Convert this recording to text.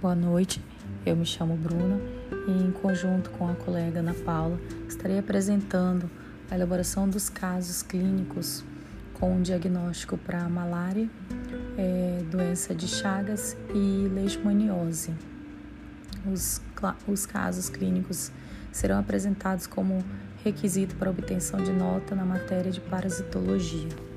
Boa noite, eu me chamo Bruna e, em conjunto com a colega Ana Paula, estarei apresentando a elaboração dos casos clínicos com diagnóstico para malária, é, doença de Chagas e leishmaniose. Os, os casos clínicos serão apresentados como requisito para obtenção de nota na matéria de parasitologia.